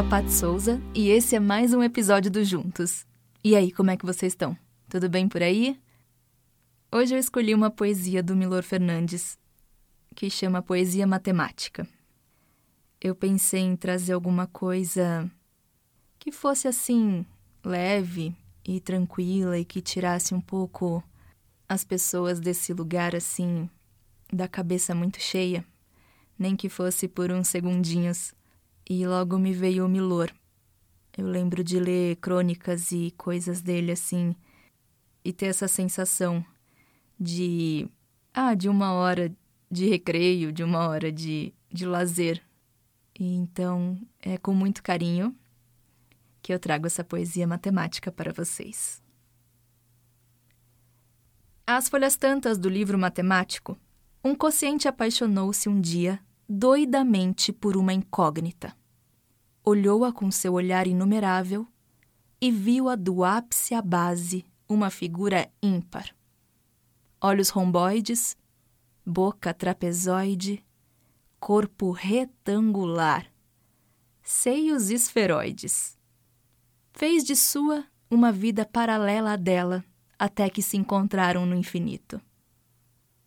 a Pat Souza e esse é mais um episódio do Juntos. E aí, como é que vocês estão? Tudo bem por aí? Hoje eu escolhi uma poesia do Milor Fernandes que chama Poesia Matemática. Eu pensei em trazer alguma coisa que fosse assim, leve e tranquila e que tirasse um pouco as pessoas desse lugar assim, da cabeça muito cheia, nem que fosse por uns segundinhos. E logo me veio o Milor. Eu lembro de ler crônicas e coisas dele assim e ter essa sensação de ah, de uma hora de recreio, de uma hora de, de lazer. E então é com muito carinho que eu trago essa poesia matemática para vocês. Às folhas tantas do livro matemático, um quociente apaixonou-se um dia doidamente por uma incógnita. Olhou-a com seu olhar inumerável e viu-a do ápice à base uma figura ímpar. Olhos romboides, boca trapezoide, corpo retangular, seios esferoides. Fez de sua uma vida paralela à dela até que se encontraram no infinito.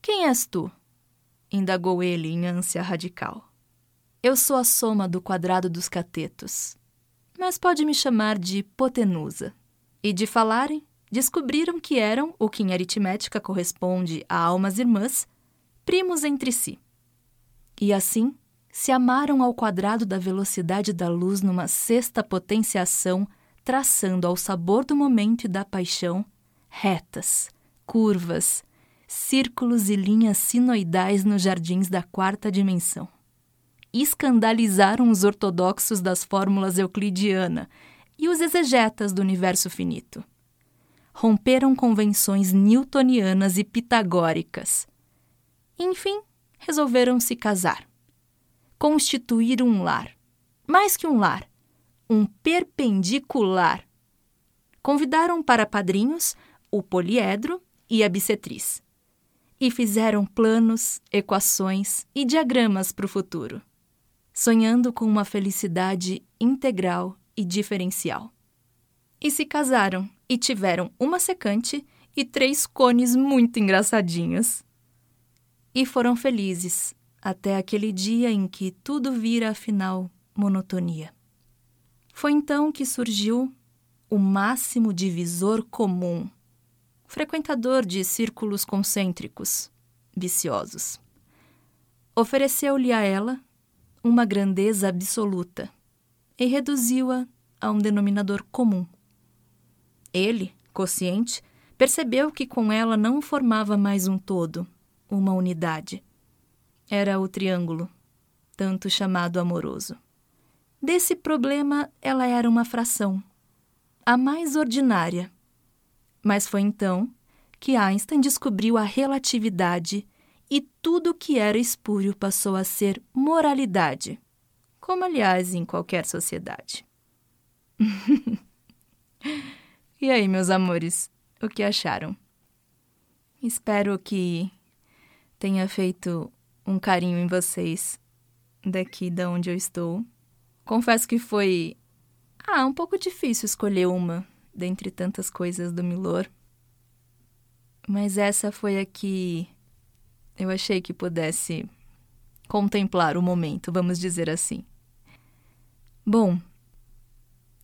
Quem és tu? indagou ele em ânsia radical. Eu sou a soma do quadrado dos catetos, mas pode me chamar de hipotenusa. E de falarem, descobriram que eram, o que em aritmética corresponde a almas irmãs, primos entre si. E assim, se amaram ao quadrado da velocidade da luz numa sexta potenciação, traçando ao sabor do momento e da paixão retas, curvas, círculos e linhas sinoidais nos jardins da quarta dimensão. Escandalizaram os ortodoxos das fórmulas euclidiana e os exegetas do universo finito. Romperam convenções newtonianas e pitagóricas. Enfim, resolveram se casar. Constituir um lar. Mais que um lar, um perpendicular. Convidaram para padrinhos o poliedro e a bissetriz. E fizeram planos, equações e diagramas para o futuro, sonhando com uma felicidade integral e diferencial. E se casaram e tiveram uma secante e três cones muito engraçadinhos. E foram felizes até aquele dia em que tudo vira afinal monotonia. Foi então que surgiu o máximo divisor comum frequentador de círculos concêntricos, viciosos. Ofereceu-lhe a ela uma grandeza absoluta e reduziu-a a um denominador comum. Ele, consciente, percebeu que com ela não formava mais um todo, uma unidade. Era o triângulo, tanto chamado amoroso. Desse problema, ela era uma fração, a mais ordinária mas foi então que Einstein descobriu a relatividade e tudo que era espúrio passou a ser moralidade, como aliás em qualquer sociedade. e aí, meus amores, o que acharam? Espero que tenha feito um carinho em vocês daqui da onde eu estou. Confesso que foi ah, um pouco difícil escolher uma dentre tantas coisas do Milor. Mas essa foi a que eu achei que pudesse contemplar o momento, vamos dizer assim. Bom,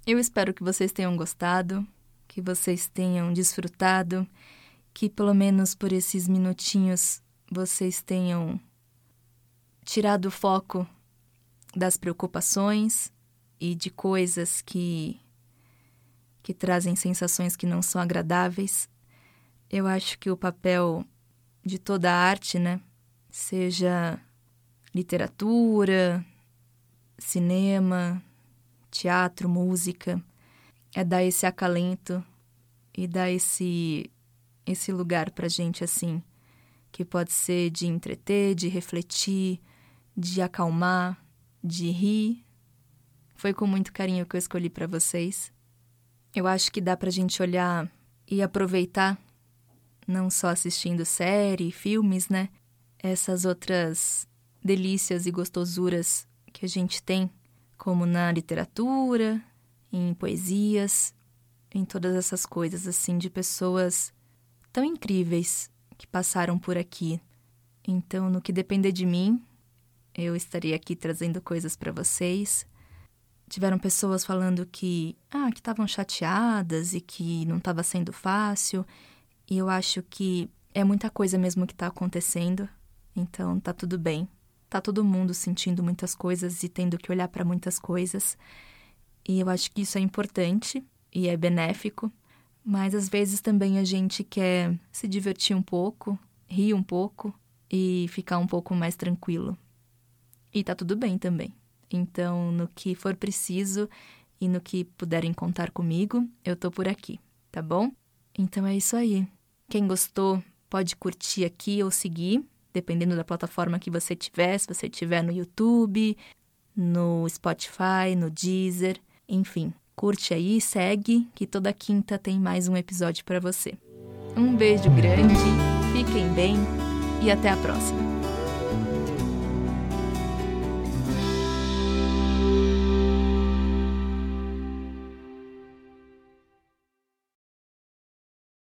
eu espero que vocês tenham gostado, que vocês tenham desfrutado, que pelo menos por esses minutinhos vocês tenham tirado o foco das preocupações e de coisas que que trazem sensações que não são agradáveis. Eu acho que o papel de toda a arte, né, seja literatura, cinema, teatro, música, é dar esse acalento e dar esse esse lugar pra gente assim, que pode ser de entreter, de refletir, de acalmar, de rir. Foi com muito carinho que eu escolhi para vocês. Eu acho que dá pra gente olhar e aproveitar, não só assistindo série, filmes, né? Essas outras delícias e gostosuras que a gente tem como na literatura, em poesias, em todas essas coisas assim de pessoas tão incríveis que passaram por aqui. Então, no que depender de mim, eu estaria aqui trazendo coisas para vocês. Tiveram pessoas falando que ah, que estavam chateadas e que não estava sendo fácil. E eu acho que é muita coisa mesmo que está acontecendo. Então, tá tudo bem. Tá todo mundo sentindo muitas coisas e tendo que olhar para muitas coisas. E eu acho que isso é importante e é benéfico, mas às vezes também a gente quer se divertir um pouco, rir um pouco e ficar um pouco mais tranquilo. E tá tudo bem também. Então, no que for preciso e no que puderem contar comigo, eu tô por aqui, tá bom? Então é isso aí. Quem gostou, pode curtir aqui ou seguir, dependendo da plataforma que você tiver, se você tiver no YouTube, no Spotify, no Deezer, enfim. Curte aí, segue, que toda quinta tem mais um episódio para você. Um beijo grande, fiquem bem e até a próxima.